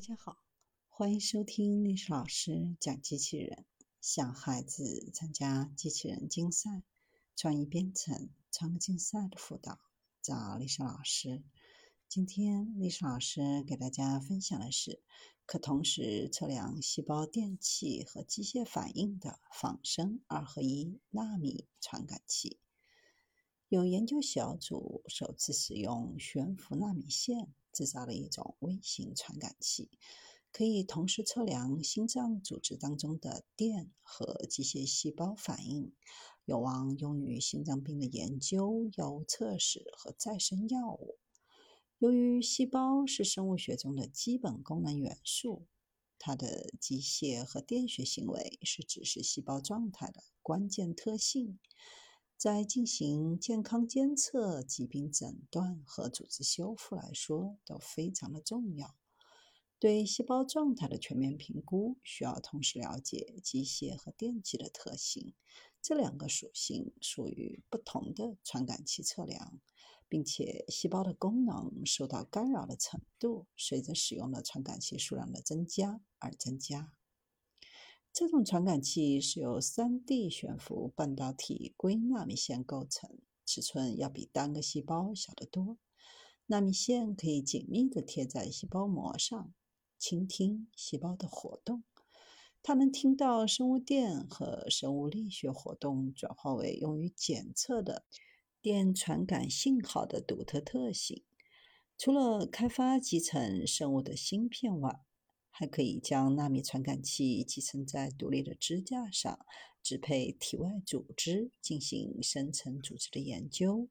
大家好，欢迎收听历史老师讲机器人，想孩子参加机器人竞赛、创意编程、创客竞赛的辅导，找历史老师。今天历史老师给大家分享的是可同时测量细胞电气和机械反应的仿生二合一纳米传感器。有研究小组首次使用悬浮纳米线。制造了一种微型传感器，可以同时测量心脏组织当中的电和机械细胞反应，有望用于心脏病的研究、药物测试和再生药物。由于细胞是生物学中的基本功能元素，它的机械和电学行为是指示细胞状态的关键特性。在进行健康监测、疾病诊断和组织修复来说，都非常的重要。对细胞状态的全面评估，需要同时了解机械和电气的特性。这两个属性属于不同的传感器测量，并且细胞的功能受到干扰的程度，随着使用的传感器数量的增加而增加。这种传感器是由 3D 悬浮半导体硅纳米线构成，尺寸要比单个细胞小得多。纳米线可以紧密地贴在细胞膜上，倾听细胞的活动。它能听到生物电和生物力学活动转化为用于检测的电传感信号的独特特性。除了开发集成生物的芯片外，还可以将纳米传感器集成在独立的支架上，支配体外组织进行深层组织的研究。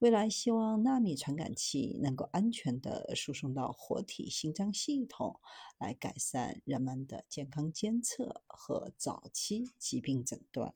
未来希望纳米传感器能够安全地输送到活体心脏系统，来改善人们的健康监测和早期疾病诊断。